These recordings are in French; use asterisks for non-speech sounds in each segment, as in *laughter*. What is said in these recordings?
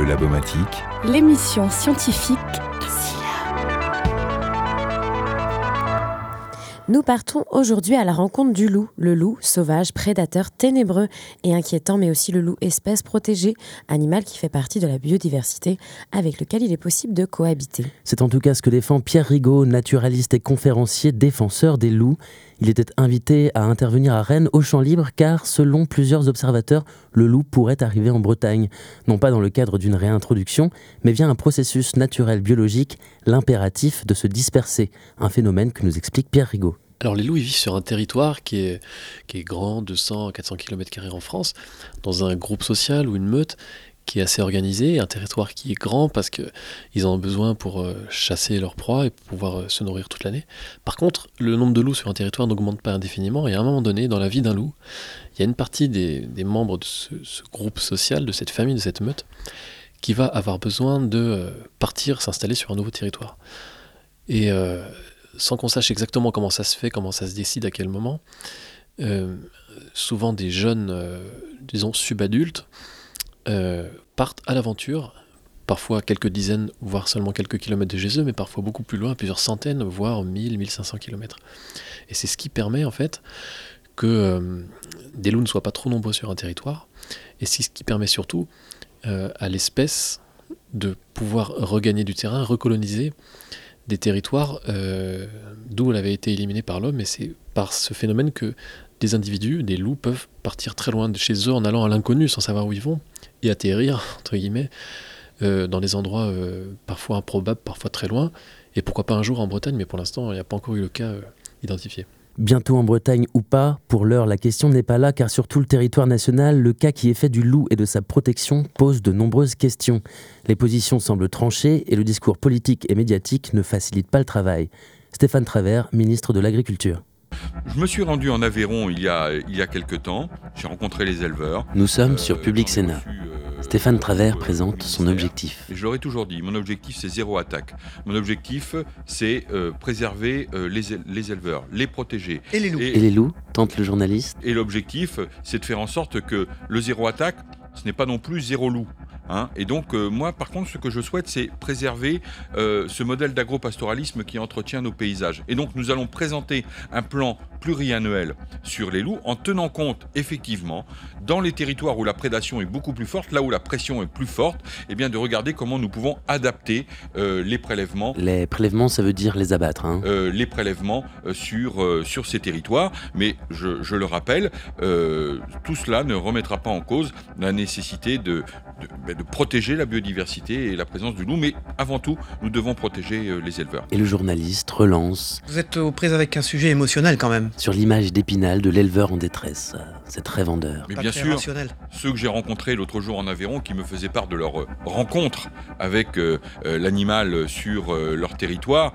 Le Labomatique, l'émission scientifique Nous partons aujourd'hui à la rencontre du loup, le loup sauvage, prédateur ténébreux et inquiétant, mais aussi le loup espèce protégée, animal qui fait partie de la biodiversité avec lequel il est possible de cohabiter. C'est en tout cas ce que défend Pierre Rigaud, naturaliste et conférencier défenseur des loups. Il était invité à intervenir à Rennes au champ libre car, selon plusieurs observateurs, le loup pourrait arriver en Bretagne, non pas dans le cadre d'une réintroduction, mais via un processus naturel biologique, l'impératif de se disperser, un phénomène que nous explique Pierre Rigaud. Alors les loups, vivent sur un territoire qui est, qui est grand, 200, 400 km en France, dans un groupe social ou une meute qui est assez organisé, un territoire qui est grand parce qu'ils en ont besoin pour euh, chasser leurs proies et pouvoir euh, se nourrir toute l'année. Par contre, le nombre de loups sur un territoire n'augmente pas indéfiniment et à un moment donné, dans la vie d'un loup, il y a une partie des, membres de ce, groupe social, de cette famille, de cette meute, qui va avoir besoin de euh, partir, s'installer sur un nouveau territoire. Et sans qu'on sache exactement comment ça se fait, comment ça se décide, à quel moment, souvent des jeunes, euh, disons, subadultes, euh, partent à l'aventure, parfois quelques dizaines, voire seulement quelques kilomètres de chez eux, mais parfois beaucoup plus loin, plusieurs centaines, voire 1000, 1500 kilomètres. Et c'est ce qui permet en fait que des loups ne soient pas trop nombreux sur un territoire, et c'est ce qui permet surtout à l'espèce de pouvoir regagner du terrain, recoloniser des territoires euh, d'où elle avait été éliminée par l'homme, et c'est par ce phénomène que des individus, des loups, peuvent partir très loin de chez eux en allant à l'inconnu sans savoir où ils vont, et atterrir, entre guillemets, euh, dans des endroits euh, parfois improbables, parfois très loin, et pourquoi pas un jour en Bretagne, mais pour l'instant, il n'y a pas encore eu le cas identifié. Bientôt en Bretagne ou pas, pour l'heure, la question n'est pas là car sur tout le territoire national, le cas qui est fait du loup et de sa protection pose de nombreuses questions. Les positions semblent tranchées et le discours politique et médiatique ne facilite pas le travail. Stéphane Travers, ministre de l'Agriculture. Je me suis rendu en Aveyron il y a, il y a quelques temps, j'ai rencontré les éleveurs. Nous sommes sur euh, Public Sénat. Stéphane Travers présente son objectif. je l'aurais toujours dit, mon objectif c'est zéro attaque. Mon objectif c'est euh, préserver euh, les, éleveurs, les protéger. Et les loups. Et, les loups, tente le journaliste. Et l'objectif c'est de faire en sorte que le zéro attaque, ce n'est pas non plus zéro loup. Hein. et donc, euh, moi, par contre, ce que je souhaite, c'est préserver ce modèle d'agropastoralisme qui entretient nos paysages. Et donc, nous allons présenter un plan pluriannuel sur les loups en tenant compte, effectivement, dans les territoires où la prédation est beaucoup plus forte, là où la pression est plus forte, eh bien de regarder comment nous pouvons adapter euh, les prélèvements. Les prélèvements, ça veut dire les abattre. Hein. Euh, les prélèvements euh, sur, sur ces territoires. Mais je, je le rappelle, tout cela ne remettra pas en cause la nécessité de, de, ben, de, protéger la biodiversité et la présence du loup. Mais avant tout, nous devons protéger les éleveurs. Et le journaliste relance. Vous êtes aux prises avec un sujet émotionnel quand même. Sur l'image d'Épinal de l'éleveur en détresse. C'est très vendeur. Mais bien sûr, ceux que j'ai rencontrés l'autre jour en Aveyron qui me faisaient part de leur euh, rencontre avec euh, euh, l'animal sur leur territoire,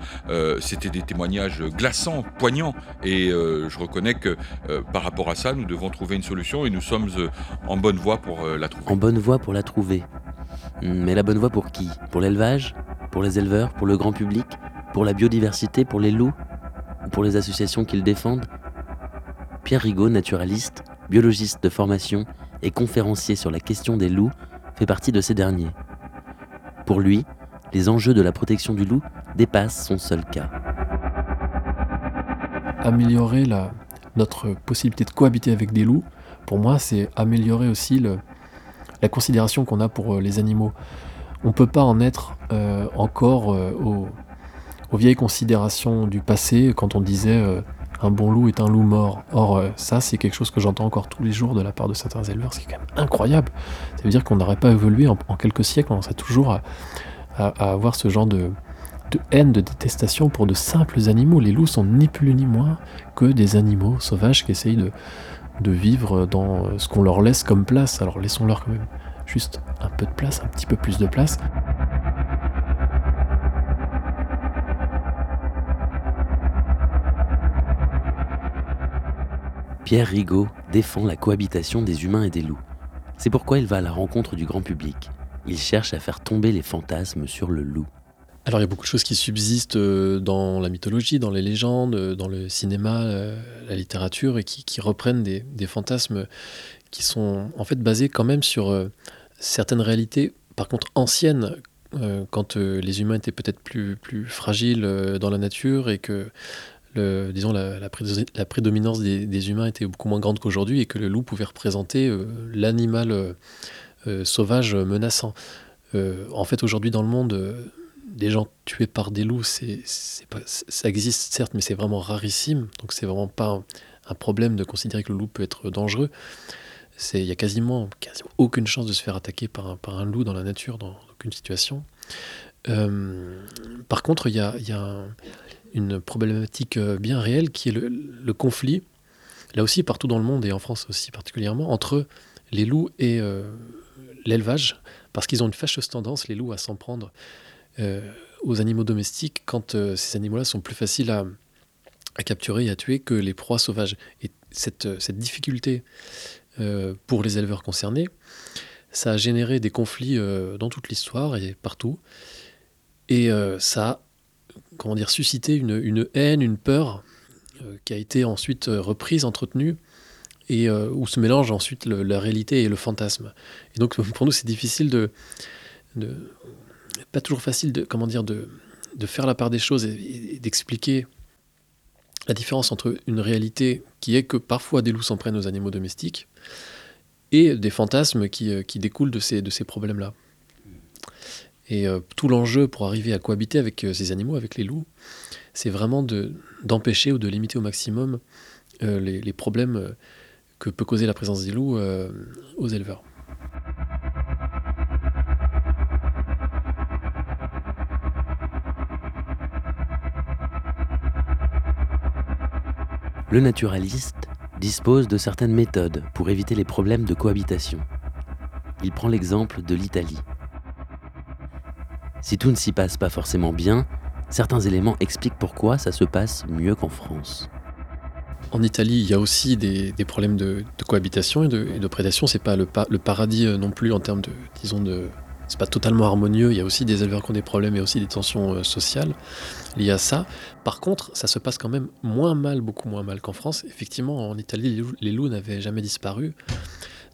c'était des témoignages glaçants, poignants. Et je reconnais que par rapport à ça, nous devons trouver une solution et nous sommes en bonne voie pour la trouver. En bonne voie pour la trouver. Mais la bonne voie pour qui? Pour l'élevage? Pour les éleveurs? Pour le grand public? Pour la biodiversité? Pour les loups? Ou pour les associations qu'ils défendent? Pierre Rigaud, naturaliste, biologiste de formation et conférencier sur la question des loups, fait partie de ces derniers. Pour lui, les enjeux de la protection du loup dépassent son seul cas. Améliorer notre possibilité de cohabiter avec des loups, pour moi, c'est améliorer aussi la considération qu'on a pour euh, les animaux. On ne peut pas en être euh, encore euh, aux, vieilles considérations du passé quand on disait un bon loup est un loup mort. Or, ça, c'est quelque chose que j'entends encore tous les jours de la part de certains éleveurs, ce qui est quand même incroyable. Ça veut dire qu'on n'aurait pas évolué en, quelques siècles, on serait toujours à, avoir ce genre de, haine, de détestation pour de simples animaux. Les loups sont ni plus ni moins que des animaux sauvages qui essayent de, de vivre dans ce qu'on leur laisse comme place. Alors laissons-leur quand même juste un peu de place, un petit peu plus de place. Pierre Rigaud défend la cohabitation des humains et des loups. C'est pourquoi il va à la rencontre du grand public. Il cherche à faire tomber les fantasmes sur le loup. Alors il y a beaucoup de choses qui subsistent euh, dans la mythologie, dans les légendes, euh, dans le cinéma, euh, la littérature, et qui, reprennent des, fantasmes qui sont en fait basés quand même sur certaines réalités par contre ancienne, quand les humains étaient peut-être plus, fragiles dans la nature et que disons, la, la, prédominance des, humains était beaucoup moins grande qu'aujourd'hui et que le loup pouvait représenter l'animal sauvage menaçant. en fait, aujourd'hui dans le monde, des gens tués par des loups, pas, ça existe certes, mais c'est vraiment rarissime. Donc c'est vraiment pas un, problème de considérer que le loup peut être dangereux. Il y a quasiment, aucune chance de se faire attaquer par un, loup dans la nature, dans aucune situation. Euh, par contre, il y a, une problématique euh, bien réelle qui est le, conflit, là aussi partout dans le monde et en France aussi particulièrement, entre les loups et euh, l'élevage, parce qu'ils ont une fâcheuse tendance, les loups, à s'en prendre aux animaux domestiques quand euh, ces animaux-là sont plus faciles à, capturer et à tuer que les proies sauvages. Et cette, euh, cette difficulté pour les éleveurs concernés, ça a généré des conflits dans toute l'histoire et partout. Et ça a comment dire, suscité une, une haine, une peur qui a été ensuite reprise, entretenue, et où se mélange ensuite la réalité et le fantasme. Et donc pour nous, c'est difficile de, pas toujours facile de, comment dire, de, de faire la part des choses et, d'expliquer la différence entre une réalité qui est que parfois des loups s'en prennent aux animaux domestiques et des fantasmes qui, euh, qui découlent de ces, de ces problèmes-là. Et euh, tout l'enjeu pour arriver à cohabiter avec euh, ces animaux, avec les loups, c'est vraiment d'empêcher ou de limiter au maximum les, les, problèmes que peut causer la présence des loups aux éleveurs. Le naturaliste dispose de certaines méthodes pour éviter les problèmes de cohabitation. Il prend l'exemple de l'Italie. Si tout ne s'y passe pas forcément bien, certains éléments expliquent pourquoi ça se passe mieux qu'en France. En Italie, il y a aussi des, problèmes de, cohabitation et de, et de prédation. Pas le, paradis euh, non plus en termes de, disons, de, pas totalement harmonieux. Il y a aussi des éleveurs qui ont des problèmes et aussi des tensions euh, sociales liées à ça. Par contre, ça se passe quand même moins mal, beaucoup moins mal qu'en France. Effectivement, en Italie, les loups, n'avaient jamais disparu,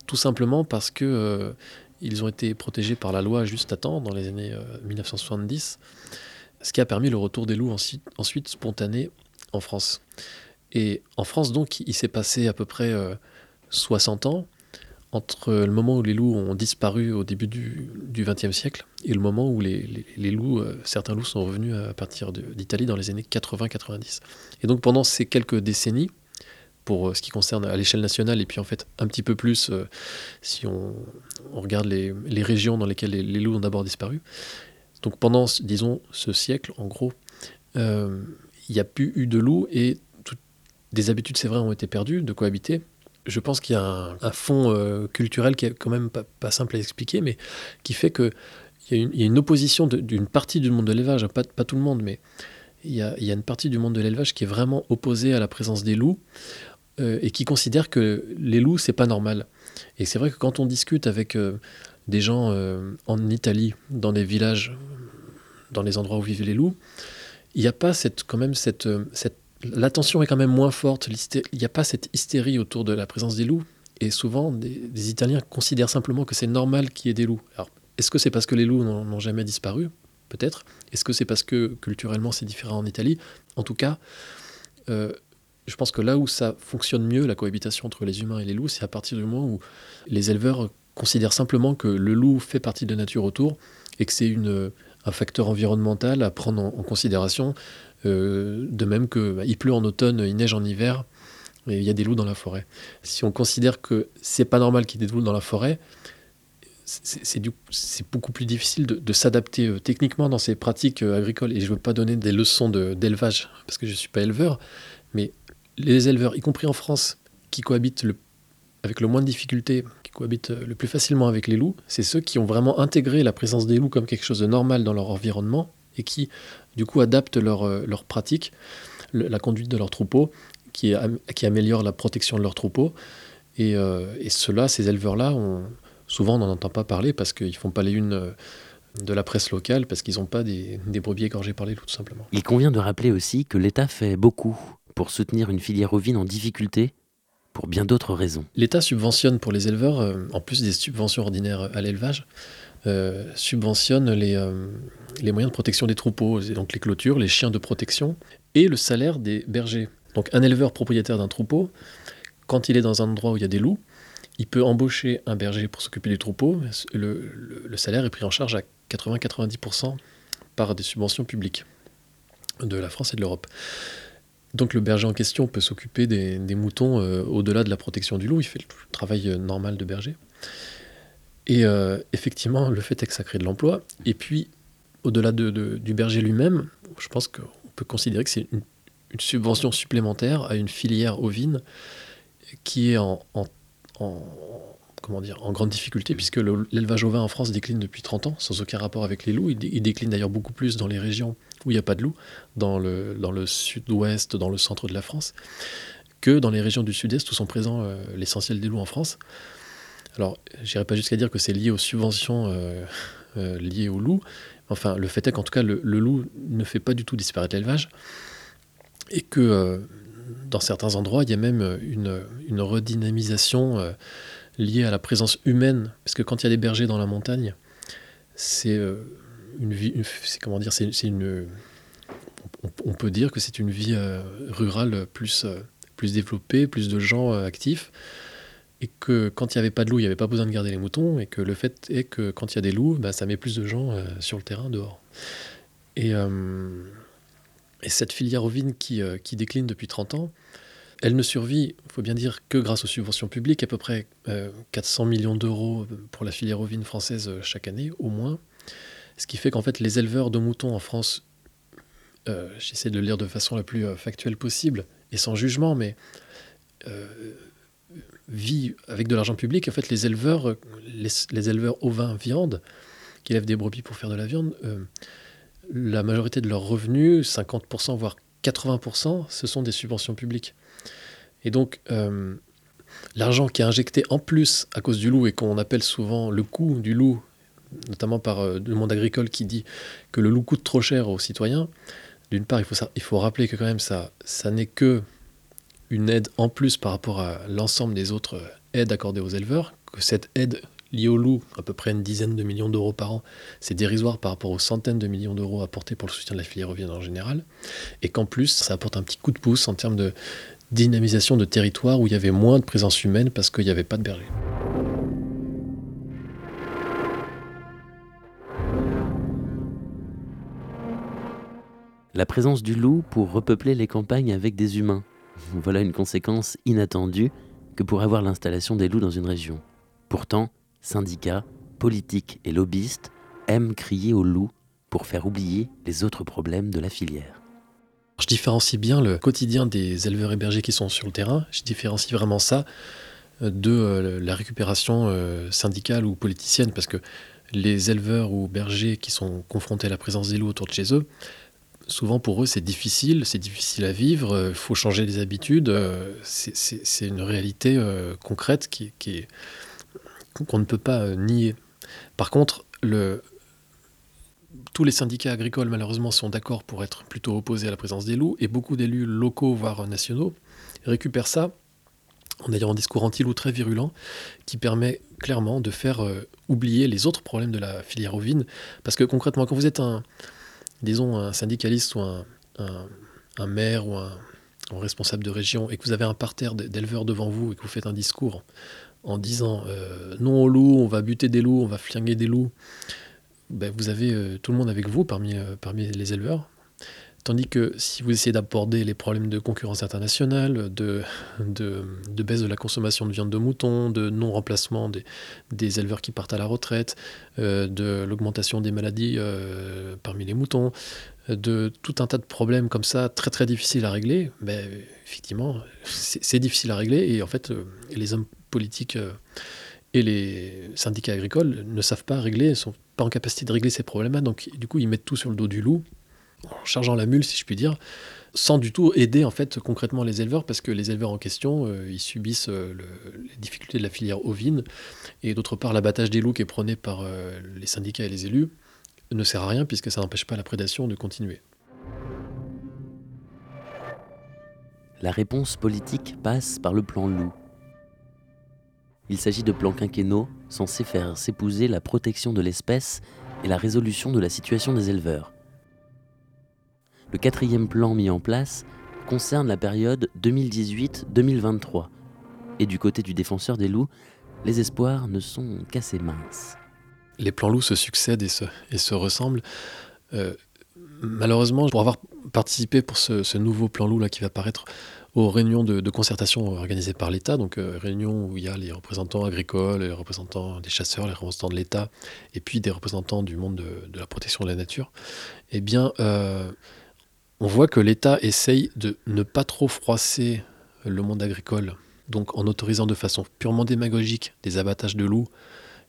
tout simplement parce que euh, ils ont été protégés par la loi juste à temps dans les années 1970, euh, ce qui a permis le retour des loups ensuite, ensuite spontané en France. Et en France, donc, il s'est passé à peu près 60 ans entre le moment où les loups ont disparu au début du XXe siècle et le moment où euh, certains loups sont revenus à partir d'Italie dans les années 80-90. Et donc pendant ces quelques décennies, pour euh, ce qui concerne à l'échelle nationale, et puis en fait un petit peu plus euh, si on, regarde les, régions dans lesquelles les, loups ont d'abord disparu. Donc pendant, disons, ce siècle, en gros, il n'y a plus eu de loups et des habitudes, c'est vrai, ont été perdues de cohabiter je pense qu'il y a un, fond euh, culturel qui est quand même pas, simple à expliquer, mais qui fait qu'il y, a une opposition d'une partie du monde de l'élevage, pas, pas, tout le monde, mais il y, a, une partie du monde de l'élevage qui est vraiment opposée à la présence des loups euh, et qui considère que les loups, c'est pas normal. Et c'est vrai que quand on discute avec euh, des gens en Italie, dans des villages, dans les endroits où vivent les loups, il n'y a pas cette, quand même cette l'attention est quand même moins forte. Il n'y a pas cette hystérie autour de la présence des loups. Et souvent, des, Italiens considèrent simplement que c'est normal qu'il y ait des loups. Alors, est-ce que c'est parce que les loups n'ont jamais disparu? Peut-être. Est-ce que c'est parce que culturellement c'est différent en Italie? En tout cas, euh, je pense que là où ça fonctionne mieux, la cohabitation entre les humains et les loups, c'est à partir du moment où les éleveurs considèrent simplement que le loup fait partie de la nature autour et que c'est un facteur environnemental à prendre en considération de même qu'il bah, pleut en automne, il neige en hiver, et il y a des loups dans la forêt. Si on considère que c'est pas normal qu'il y ait des loups dans la forêt, c'est beaucoup plus difficile de, s'adapter euh, techniquement dans ces pratiques euh, agricoles. Et je ne veux pas donner des leçons d'élevage, parce que je ne suis pas éleveur, mais les éleveurs, y compris en France, qui cohabitent avec le moins de difficultés, qui cohabitent le plus facilement avec les loups, c'est ceux qui ont vraiment intégré la présence des loups comme quelque chose de normal dans leur environnement et qui, du coup, adaptent leur, euh, leur pratique, la conduite de leur troupeau, qui, qui améliore la protection de leur troupeau. Et, euh, et ceux-là, ces éleveurs-là, souvent on n'en entend pas parler parce qu'ils ne font pas les unes euh, de la presse locale, parce qu'ils n'ont pas des, des brebis égorgées par les loups, tout simplement. Il convient de rappeler aussi que l'État fait beaucoup pour soutenir une filière ovine en difficulté pour bien d'autres raisons. L'État subventionne pour les éleveurs, en plus des subventions ordinaires à l'élevage, subventionne les, les moyens de protection des troupeaux, donc les clôtures, les chiens de protection, et le salaire des bergers. Donc un éleveur propriétaire d'un troupeau, quand il est dans un endroit où il y a des loups, il peut embaucher un berger pour s'occuper du troupeau. Le, salaire est pris en charge à 80-90% par des subventions publiques de la France et de l'Europe. Donc le berger en question peut s'occuper des, moutons euh, au-delà de la protection du loup, il fait le travail euh, normal de berger. Et euh, effectivement, le fait est que ça crée de l'emploi. Et puis, au-delà du berger lui-même, je pense qu'on peut considérer que c'est une, subvention supplémentaire à une filière ovine qui est en, comment dire, en grande difficulté, puisque l'élevage ovin en France décline depuis 30 ans, sans aucun rapport avec les loups. Il, décline d'ailleurs beaucoup plus dans les régions où il n'y a pas de loups, dans le, dans le sud-ouest, dans le centre de la France, que dans les régions du sud-est où sont présents euh, l'essentiel des loups en France. Alors, j'irai pas jusqu'à dire que c'est lié aux subventions euh, euh, liées aux loups, Enfin, le fait est qu'en tout cas, le, loup ne fait pas du tout disparaître l'élevage et que euh, dans certains endroits, il y a même une, redynamisation liée à la présence humaine. Parce que quand il y a des bergers dans la montagne, c'est une vie, c'est comment dire, on, peut dire que c'est une vie rurale plus, plus développée, plus de gens actifs et que quand il n'y avait pas de loups, il n'y avait pas besoin de garder les moutons, et que le fait est que quand il y a des loups, bah, ça met plus de gens euh, sur le terrain dehors. Et, euh, et cette filière ovine qui, euh, qui, décline depuis 30 ans, elle ne survit, il faut bien dire, que grâce aux subventions publiques, à peu près 400 millions d'euros pour la filière ovine française chaque année, au moins. Ce qui fait qu'en fait, les éleveurs de moutons en France, j'essaie de le lire de façon la plus factuelle possible, et sans jugement, mais vit avec de l'argent public. En fait, les éleveurs, les, éleveurs ovins viande, qui élèvent des brebis pour faire de la viande, euh, la majorité de leurs revenus, 50% voire 80%, ce sont des subventions publiques. Et donc, euh, l'argent qui est injecté en plus à cause du loup et qu'on appelle souvent le coût du loup, notamment par euh, le monde agricole qui dit que le loup coûte trop cher aux citoyens, d'une part, il faut, il faut rappeler que quand même ça, ça n'est que une aide en plus par rapport à l'ensemble des autres aides accordées aux éleveurs, que cette aide liée au loup, à peu près une dizaine de millions d'euros par an, c'est dérisoire par rapport aux centaines de millions d'euros apportés pour le soutien de la filière ovine en général, et qu'en plus, ça apporte un petit coup de pouce en termes de dynamisation de territoire où il y avait moins de présence humaine parce qu'il n'y avait pas de berger. La présence du loup pour repeupler les campagnes avec des humains, voilà une conséquence inattendue que pourrait avoir l'installation des loups dans une région. Pourtant, syndicats, politiques et lobbyistes aiment crier aux loups pour faire oublier les autres problèmes de la filière. Je différencie bien le quotidien des éleveurs et bergers qui sont sur le terrain, je différencie vraiment ça euh, de euh, la récupération euh, syndicale ou politicienne, parce que les éleveurs ou bergers qui sont confrontés à la présence des loups autour de chez eux, souvent pour eux c'est difficile, c'est difficile à vivre, il euh, faut changer les habitudes, euh, c'est une réalité euh, concrète qui, qui qu'on ne peut pas nier. Par contre, tous les syndicats agricoles malheureusement sont d'accord pour être plutôt opposés à la présence des loups, et beaucoup d'élus locaux, voire nationaux, récupèrent ça en ayant un discours anti-loup très virulent qui permet clairement de faire oublier les autres problèmes de la filière ovine. Parce que concrètement, quand vous êtes un, disons, un syndicaliste ou un, maire ou un, responsable de région et que vous avez un parterre d'éleveurs devant vous et que vous faites un discours en disant euh, non aux loups, on va buter des loups, on va flinguer des loups, ben, vous avez euh, tout le monde avec vous parmi, euh, parmi les éleveurs. Tandis que si vous essayez d'aborder les problèmes de concurrence internationale, de, baisse de la consommation de viande de mouton, de non-remplacement des, des, éleveurs qui partent à la retraite, euh, de l'augmentation des maladies euh, parmi les moutons, de tout un tas de problèmes comme ça, très très difficiles à régler, ben, effectivement, c'est difficile à régler. Et en fait, euh, les hommes politiques et les syndicats agricoles ne savent pas régler, ne sont pas en capacité de régler ces problèmes-là, donc du coup, ils mettent tout sur le dos du loup en chargeant la mule, si je puis dire, sans du tout aider en fait concrètement les éleveurs, parce que les éleveurs en question, euh, ils subissent euh, les difficultés de la filière ovine, et d'autre part l'abattage des loups qui est prôné par euh, les syndicats et les élus ne sert à rien puisque ça n'empêche pas la prédation de continuer. La réponse politique passe par le plan loup. Il s'agit de plans quinquennaux censés faire s'épouser la protection de l'espèce et la résolution de la situation des éleveurs. Le quatrième plan mis en place concerne la période 2018-2023. Et du côté du défenseur des loups, les espoirs ne sont qu'assez minces. Les plans loups se succèdent et se, ressemblent. Euh, malheureusement, pour avoir participé pour ce, ce nouveau plan loup là qui va paraître aux réunions de, concertation organisées par l'État, donc euh, réunions où il y a les représentants agricoles, les représentants des chasseurs, les représentants de l'État, et puis des représentants du monde de, la protection de la nature, eh bien, euh, on voit que l'État essaye de ne pas trop froisser le monde agricole, donc en autorisant de façon purement démagogique des abattages de loups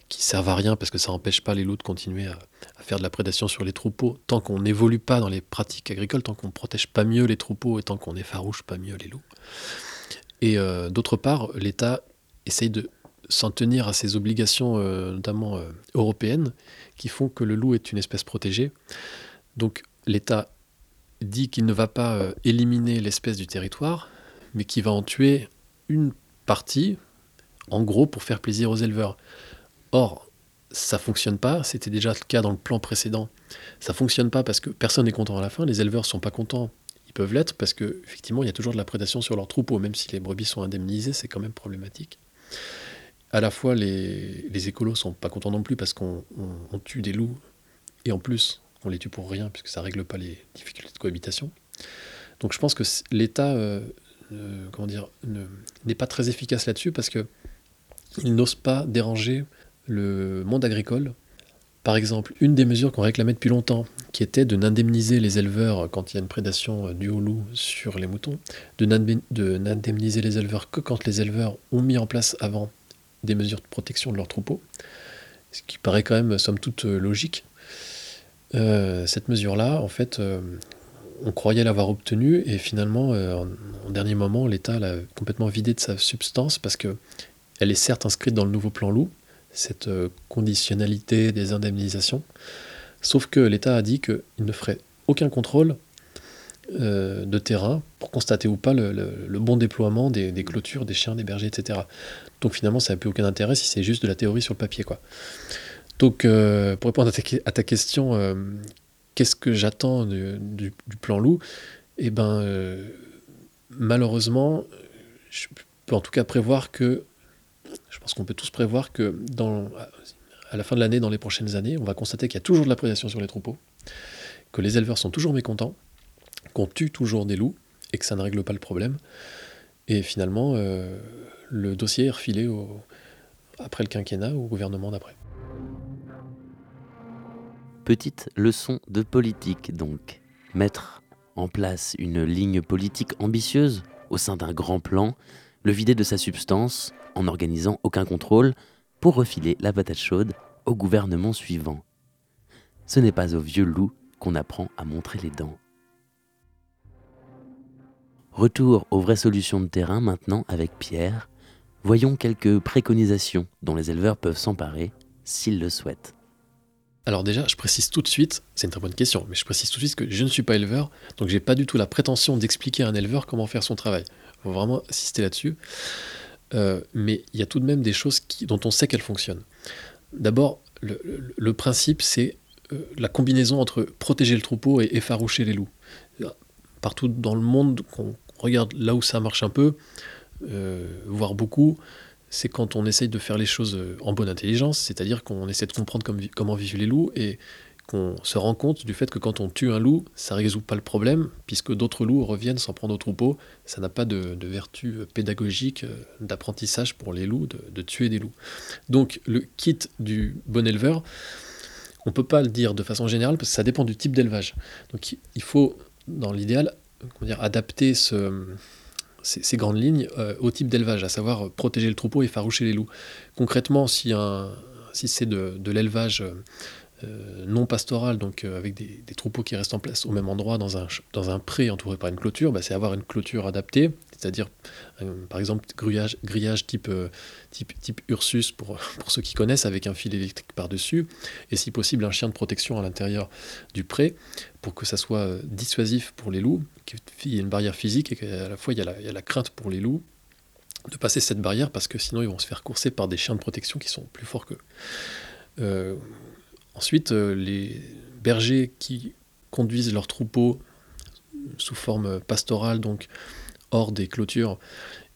qui servent à rien parce que ça n'empêche pas les loups de continuer à, faire de la prédation sur les troupeaux. Tant qu'on n'évolue pas dans les pratiques agricoles, tant qu'on ne protège pas mieux les troupeaux et tant qu'on n'effarouche pas mieux les loups. Et euh, d'autre part, l'État essaye de s'en tenir à ses obligations, euh, notamment euh, européennes, qui font que le loup est une espèce protégée. Donc l'État dit qu'il ne va pas éliminer l'espèce du territoire, mais qu'il va en tuer une partie, en gros pour faire plaisir aux éleveurs. Or, ça fonctionne pas, c'était déjà le cas dans le plan précédent. Ça fonctionne pas parce que personne n'est content à la fin, les éleveurs sont pas contents. Ils peuvent l'être parce que effectivement, il y a toujours de la prédation sur leurs troupeaux, même si les brebis sont indemnisées, c'est quand même problématique. À la fois, les, les écolos sont pas contents non plus parce qu'on tue des loups et en plus, on les tue pour rien puisque ça règle pas les difficultés de cohabitation. Donc, je pense que l'État, euh, euh, n'est pas très efficace là-dessus parce que il n'ose pas déranger le monde agricole. Par exemple, une des mesures qu'on réclamait depuis longtemps, qui était de n'indemniser les éleveurs quand il y a une prédation du au loup sur les moutons, de n'indemniser les éleveurs que quand les éleveurs ont mis en place avant des mesures de protection de leurs troupeaux, ce qui paraît quand même, somme toute, logique. Euh, cette mesure-là, en fait, euh, on croyait l'avoir obtenue et finalement, euh, en, dernier moment, l'État l'a complètement vidée de sa substance parce que elle est certes inscrite dans le nouveau plan loup, cette euh, conditionnalité des indemnisations. Sauf que l'État a dit qu'il ne ferait aucun contrôle de terrain pour constater ou pas le, bon déploiement des, clôtures, des chiens, des bergers, etc. Donc finalement, ça n'a plus aucun intérêt si c'est juste de la théorie sur le papier. Quoi. Donc euh, pour répondre à ta, question, qu'est-ce que j'attends du, plan loup? Eh ben, malheureusement, je peux en tout cas prévoir que je pense qu'on peut tous prévoir que à la fin de l'année, dans les prochaines années, on va constater qu'il y a toujours de la prédation sur les troupeaux, que les éleveurs sont toujours mécontents, qu'on tue toujours des loups et que ça ne règle pas le problème. Et finalement, euh, le dossier est refilé après le quinquennat au gouvernement d'après. Petite leçon de politique donc. Mettre en place une ligne politique ambitieuse au sein d'un grand plan, le vider de sa substance, en n'organisant aucun contrôle pour refiler la patate chaude au gouvernement suivant. Ce n'est pas au vieux loup qu'on apprend à montrer les dents. Retour aux vraies solutions de terrain maintenant avec Pierre. Voyons quelques préconisations dont les éleveurs peuvent s'emparer s'ils le souhaitent. Alors déjà, je précise tout de suite, c'est une très bonne question, mais je précise tout de suite que je ne suis pas éleveur, donc j'ai pas du tout la prétention d'expliquer à un éleveur comment faire son travail. Il faut vraiment insister là-dessus. Euh, mais il y a tout de même des choses dont on sait qu'elles fonctionnent. D'abord, le, principe, c'est euh, la combinaison entre protéger le troupeau et effaroucher les loups. Partout dans le monde, qu'on regarde là où ça marche un peu, euh, voire beaucoup, c'est quand on essaye de faire les choses en bonne intelligence, c'est-à-dire qu'on essaie de comprendre comment vivent les loups et qu'on se rend compte du fait que quand on tue un loup, ça ne résout pas le problème, puisque d'autres loups reviennent s'en prendre au troupeau. Ça n'a pas de, vertu pédagogique, euh, d'apprentissage pour les loups, de, tuer des loups. Donc le kit du bon éleveur, on ne peut pas le dire de façon générale, parce que ça dépend du type d'élevage. Donc il faut, dans l'idéal, adapter ce, ces, grandes lignes euh, au type d'élevage, à savoir protéger le troupeau et faroucher les loups. Concrètement, si, c'est de, l'élevage euh, non pastoral, donc euh, avec des, troupeaux qui restent en place au même endroit dans un, dans un pré entouré par une clôture, bah, c'est avoir une clôture adaptée, c'est-à-dire euh, par exemple grillage, type, type, type Ursus pour, *laughs* pour ceux qui connaissent, avec un fil électrique par-dessus, et si possible un chien de protection à l'intérieur du pré, pour que ça soit dissuasif pour les loups, qu'il y ait une barrière physique et qu'à la fois il y, a la, crainte pour les loups de passer cette barrière parce que sinon ils vont se faire courser par des chiens de protection qui sont plus forts qu'eux. Euh, ensuite, euh, les bergers qui conduisent leurs troupeaux sous forme pastorale, donc hors des clôtures,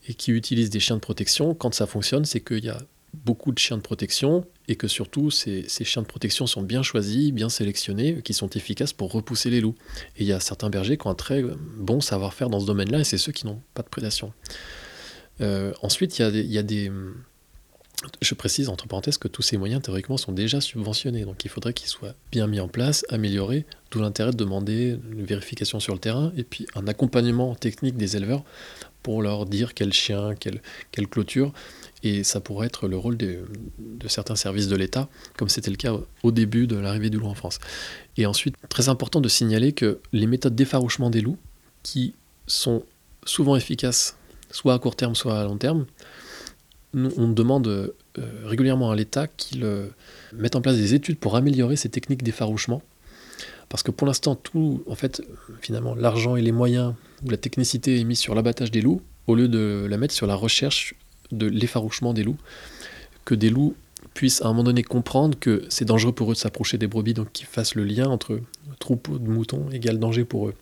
et qui utilisent des chiens de protection, quand ça fonctionne, c'est qu'il y a beaucoup de chiens de protection et que surtout ces, chiens de protection sont bien choisis, bien sélectionnés, qui sont efficaces pour repousser les loups. Et il y a certains bergers qui ont un très bon savoir-faire dans ce domaine-là et c'est ceux qui n'ont pas de prédation. Euh, ensuite, il y, a des, Je précise entre parenthèses que tous ces moyens théoriquement sont déjà subventionnés, donc il faudrait qu'ils soient bien mis en place, améliorés, d'où l'intérêt de demander une vérification sur le terrain et puis un accompagnement technique des éleveurs pour leur dire quel chien, quelle, clôture, et ça pourrait être le rôle de, certains services de l'État, comme c'était le cas au début de l'arrivée du loup en France. Et ensuite, très important de signaler que les méthodes d'effarouchement des loups, qui sont souvent efficaces soit à court terme, soit à long terme, on demande euh, régulièrement à l'État qu'il euh, mette en place des études pour améliorer ces techniques d'effarouchement. Parce que pour l'instant, tout, en fait, finalement, l'argent et les moyens ou la technicité est mise sur l'abattage des loups, au lieu de la mettre sur la recherche de l'effarouchement des loups. Que des loups puissent à un moment donné comprendre que c'est dangereux pour eux de s'approcher des brebis, donc qu'ils fassent le lien entre troupeau de moutons égale danger pour eux.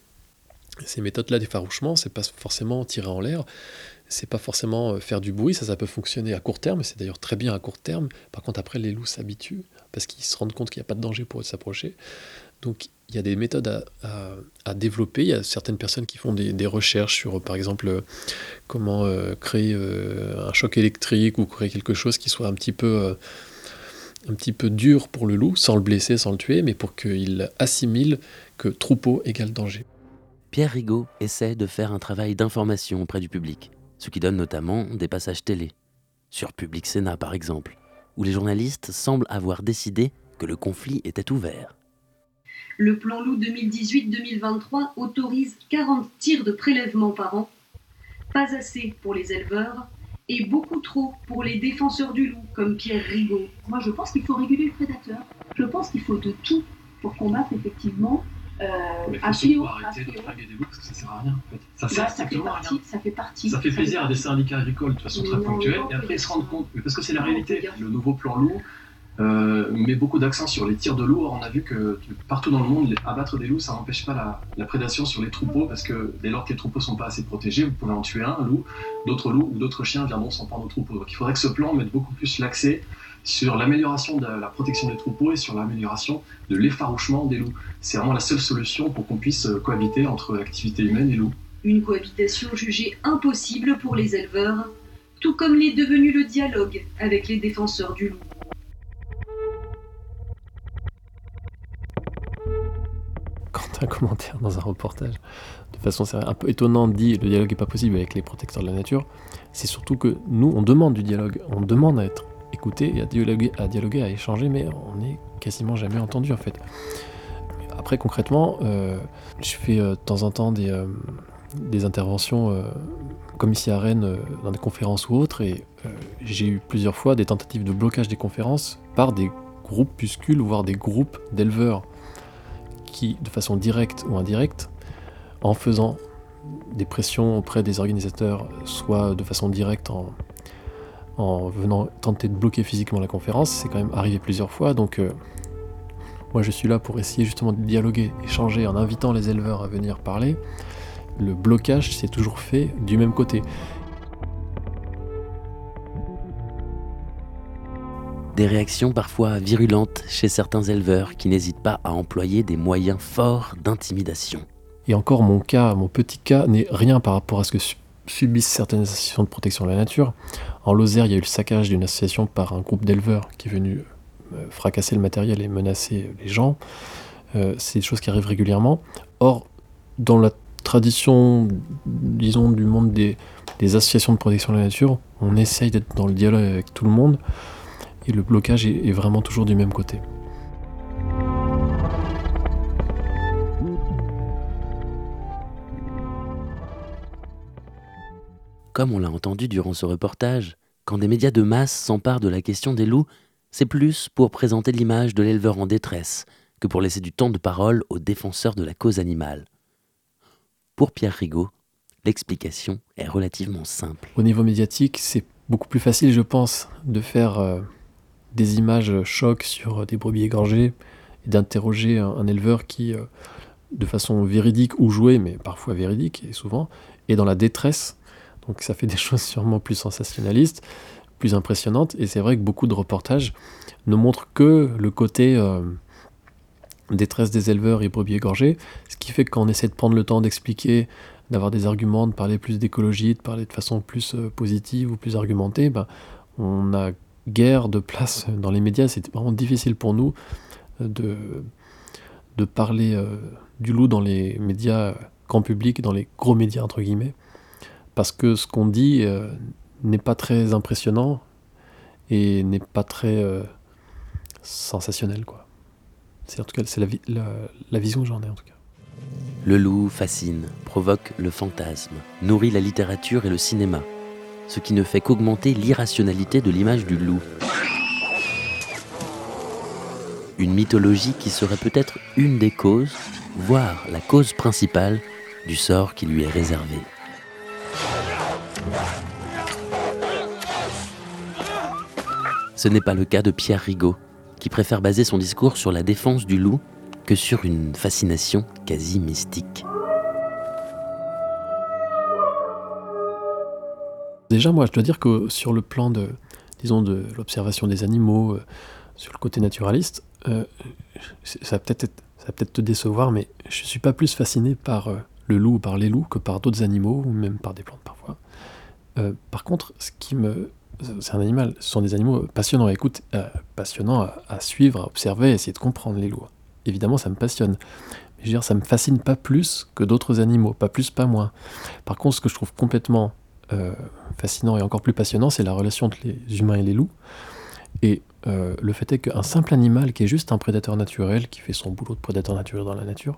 Ces méthodes-là d'effarouchement, c'est pas forcément tirer en l'air, c'est pas forcément euh, faire du bruit, ça, ça peut fonctionner à court terme, c'est d'ailleurs très bien à court terme. Par contre, après, les loups s'habituent parce qu'ils se rendent compte qu'il n'y a pas de danger pour s'approcher. Donc, il y a des méthodes à, développer. Il y a certaines personnes qui font des, recherches sur, par exemple, euh, comment euh, créer un choc électrique ou créer quelque chose qui soit un petit peu. un petit peu dur pour le loup, sans le blesser, sans le tuer, mais pour qu'il assimile que troupeau égale danger. Pierre Rigaud essaie de faire un travail d'information auprès du public, ce qui donne notamment des passages télé, sur Public Sénat par exemple, où les journalistes semblent avoir décidé que le conflit était ouvert. Le plan loup 2018-2023 autorise 40 tirs de prélèvement par an, pas assez pour les éleveurs et beaucoup trop pour les défenseurs du loup comme Pierre Rigaud. Moi je pense qu'il faut réguler le prédateur. Je pense qu'il faut de tout pour combattre effectivement euh, surtout arrêter de des loups parce que ça sert à rien. En fait. Ça sert ça fait partie, Ça fait partie. Ça fait plaisir à des syndicats agricoles de façon très ponctuelle et après ils se rendent compte, parce que c'est la réalité. Le nouveau plan loup euh, met beaucoup d'accent sur les tirs de loups. on a vu que partout dans le monde, abattre des loups, ça n'empêche pas la, prédation sur les troupeaux parce que dès lors que les troupeaux sont pas assez protégés, vous pouvez en tuer un, un loup, d'autres loups ou d'autres chiens viendront s'en prendre aux troupeaux. Donc il faudrait que ce plan mette beaucoup plus l'accès sur l'amélioration de la protection des troupeaux et sur l'amélioration de l'effarouchement des loups. C'est vraiment la seule solution pour qu'on puisse euh, cohabiter entre activité humaine et loups. Une cohabitation jugée impossible pour les éleveurs, tout comme l'est devenu le dialogue avec les défenseurs du loup. Quand un commentaire dans un reportage, de façon un peu étonnante, dit le dialogue n'est pas possible avec les protecteurs de la nature, c'est surtout que nous, on demande du dialogue, on demande à être écouter et à dialoguer, à dialoguer, à échanger, mais on n'est quasiment jamais entendu en fait. Après concrètement, euh, je fais euh, de temps en temps des, euh, des interventions comme ici à Rennes dans des conférences ou autres, et j'ai eu plusieurs fois des tentatives de blocage des conférences par des groupuscules, voire des groupes d'éleveurs qui, de façon directe ou indirecte, en faisant des pressions auprès des organisateurs, soit de façon directe en, en venant tenter de bloquer physiquement la conférence. C'est quand même arrivé plusieurs fois. Donc, euh, moi, je suis là pour essayer justement de dialoguer, échanger en invitant les éleveurs à venir parler. Le blocage, c'est toujours fait du même côté. Des réactions parfois virulentes chez certains éleveurs qui n'hésitent pas à employer des moyens forts d'intimidation. Et encore, mon cas, mon petit cas, n'est rien par rapport à ce que subissent certaines associations de protection de la nature. En Lozère, il y a eu le saccage d'une association par un groupe d'éleveurs qui est venu euh, fracasser le matériel et menacer les gens. Euh, c'est des choses qui arrivent régulièrement. Or, dans la tradition, disons, du monde des, associations de protection de la nature, on essaye d'être dans le dialogue avec tout le monde et le blocage est vraiment toujours du même côté. Comme on l'a entendu durant ce reportage, quand des médias de masse s'emparent de la question des loups, c'est plus pour présenter l'image de l'éleveur en détresse que pour laisser du temps de parole aux défenseurs de la cause animale. Pour Pierre Rigaud, l'explication est relativement simple. Au niveau médiatique, c'est beaucoup plus facile, je pense, de faire euh, des images chocs sur des brebis égorgées et d'interroger un, éleveur qui, euh, de façon véridique ou jouée, mais parfois véridique et souvent, est dans la détresse. Donc ça fait des *laughs* choses sûrement plus sensationnalistes, plus impressionnantes. Et c'est vrai que beaucoup de reportages ne montrent que le côté euh, détresse des éleveurs et brebis égorgés, ce qui fait que quand on essaie de prendre le temps d'expliquer, d'avoir des arguments, de parler plus d'écologie, de parler de façon plus euh, positive ou plus argumentée, ben, on a guère de place dans les médias. C'est vraiment difficile pour nous euh, de, de parler du loup dans les médias grand public, dans les gros médias entre guillemets, parce que ce qu'on dit n'est pas très impressionnant et n'est pas très sensationnel quoi. C'est en tout cas c'est la, vision que j'en ai en tout cas. Le loup fascine, provoque le fantasme, nourrit la littérature et le cinéma, ce qui ne fait qu'augmenter l'irrationalité de l'image du loup. Une mythologie qui serait peut-être une des causes, voire la cause principale, du sort qui lui est réservé. Ce n'est pas le cas de Pierre Rigaud, qui préfère baser son discours sur la défense du loup que sur une fascination quasi mystique. Déjà, moi, je dois dire que sur le plan de, disons, de l'observation des animaux, euh, sur le côté naturaliste, euh, ça va peut-être peut te décevoir, mais je ne suis pas plus fasciné par euh, le loup ou par les loups que par d'autres animaux, ou même par des plantes parfois. Par contre, ce qui me c'est un animal, ce sont des animaux passionnants à écouter, euh, passionnants à, suivre, à observer, à essayer de comprendre les loups. Évidemment, ça me passionne. Je veux dire, ça me fascine pas plus que d'autres animaux, pas plus, pas moins. Par contre, ce que je trouve complètement euh, fascinant et encore plus passionnant, c'est la relation entre les humains et les loups. Et euh, le fait est qu'un simple animal qui est juste un prédateur naturel, qui fait son boulot de prédateur naturel dans la nature,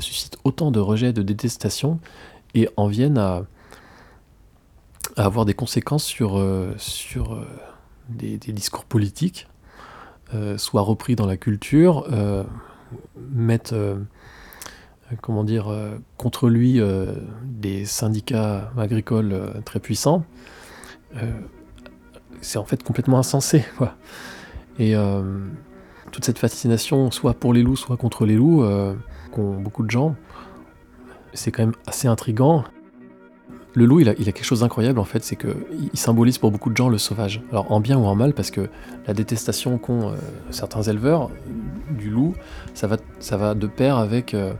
suscite autant de rejet, de détestation, et en viennent à, à avoir des conséquences sur, euh, sur euh, des, discours politiques, euh, soit repris dans la culture, mettre comment dire, contre lui des syndicats agricoles très puissants, c'est en fait complètement insensé. *laughs* Quoi. Et toute cette fascination, soit pour les loups, soit contre les loups, qu'ont beaucoup de gens, c'est quand même assez intrigant. Le loup, il a, quelque chose d'incroyable en fait, c'est qu'il symbolise pour beaucoup de gens le sauvage. Alors en bien ou en mal, parce que la détestation qu'ont euh, certains éleveurs du loup, ça va, ça va de pair avec, euh,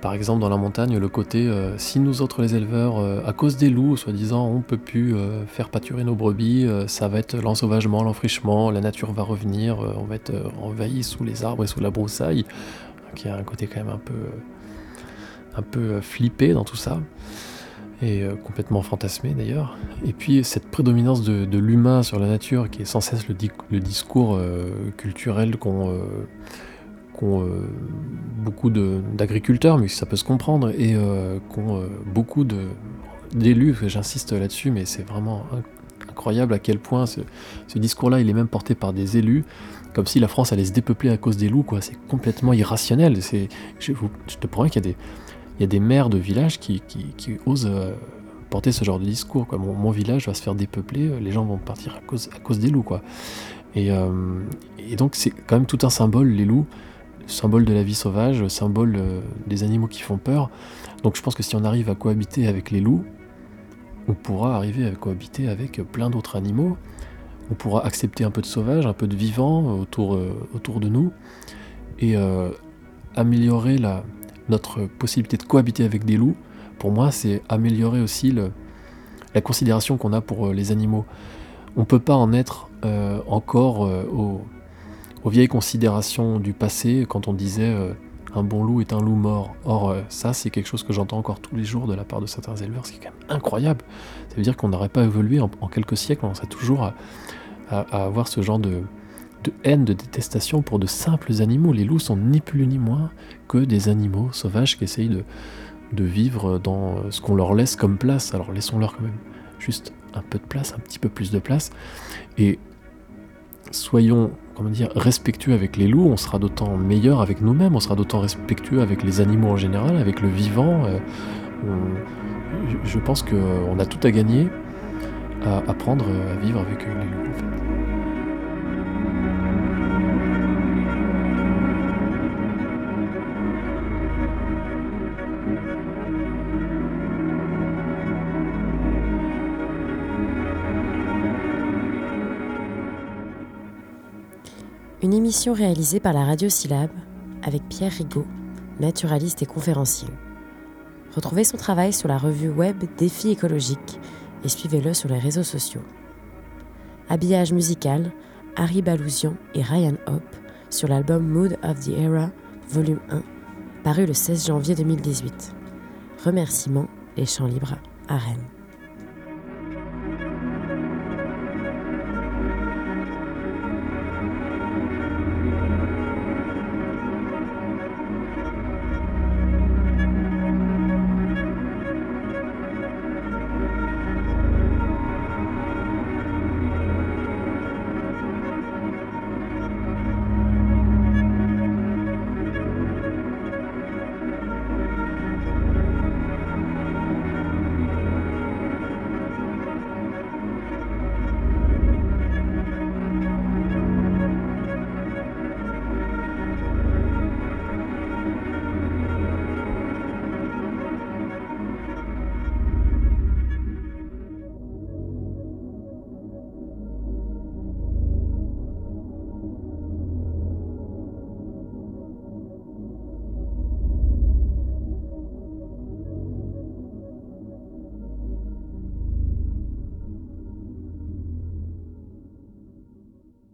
par exemple dans la montagne, le côté euh, si nous autres les éleveurs, à cause des loups, soi-disant, on peut plus faire pâturer nos brebis, ça va être l'ensauvagement, l'enfrichement, la nature va revenir, on va être envahi sous les arbres et sous la broussaille, qui a un côté quand même un peu, un peu flippé dans tout ça et euh, complètement fantasmé d'ailleurs. Et puis cette prédominance de, l'humain sur la nature qui est sans cesse le, discours euh, culturel qu'ont euh, beaucoup d'agriculteurs, mais ça peut se comprendre, et qu'ont beaucoup d'élus, j'insiste là-dessus, mais c'est vraiment incroyable à quel point ce, discours-là, il est même porté par des élus, comme si la France allait se dépeupler à cause des loups, quoi. C'est complètement irrationnel. Je, je te promets qu'il y a des il y a des maires de villages qui, osent euh, porter ce genre de discours. Quoi. Mon, village va se faire dépeupler, euh, les gens vont partir à cause, des loups. Quoi. Et, euh, donc c'est quand même tout un symbole, les loups, symbole de la vie sauvage, symbole des animaux qui font peur. Donc je pense que si on arrive à cohabiter avec les loups, on pourra arriver à cohabiter avec plein d'autres animaux. On pourra accepter un peu de sauvage, un peu de vivant autour de nous et améliorer la, notre possibilité de cohabiter avec des loups, pour moi, c'est améliorer aussi la considération qu'on a pour euh, les animaux. On ne peut pas en être euh, encore euh, aux, vieilles considérations du passé quand on disait un bon loup est un loup mort. Or, ça, c'est quelque chose que j'entends encore tous les jours de la part de certains éleveurs, ce qui est quand même incroyable. Ça veut dire qu'on n'aurait pas évolué en, quelques siècles, on serait toujours à avoir ce genre de, de haine, de détestation pour de simples animaux. Les loups sont ni plus ni moins que des animaux sauvages qui essayent de, vivre dans ce qu'on leur laisse comme place. Alors laissons-leur quand même juste un peu de place, un petit peu plus de place. Et soyons, comment dire, respectueux avec les loups, on sera d'autant meilleur avec nous-mêmes, on sera d'autant respectueux avec les animaux en général, avec le vivant. Euh, je pense qu'on a tout à gagner à apprendre à vivre avec les loups. Une émission réalisée par la Radio Syllabe avec Pierre Rigaud, naturaliste et conférencier. Retrouvez son travail sur la revue web Défi écologique et suivez-le sur les réseaux sociaux. Habillage musical, Harry Balousian et Ryan Hope sur l'album Mood of the Era, volume 1, paru le 16 janvier 2018. Remerciements, les champs libres à Rennes.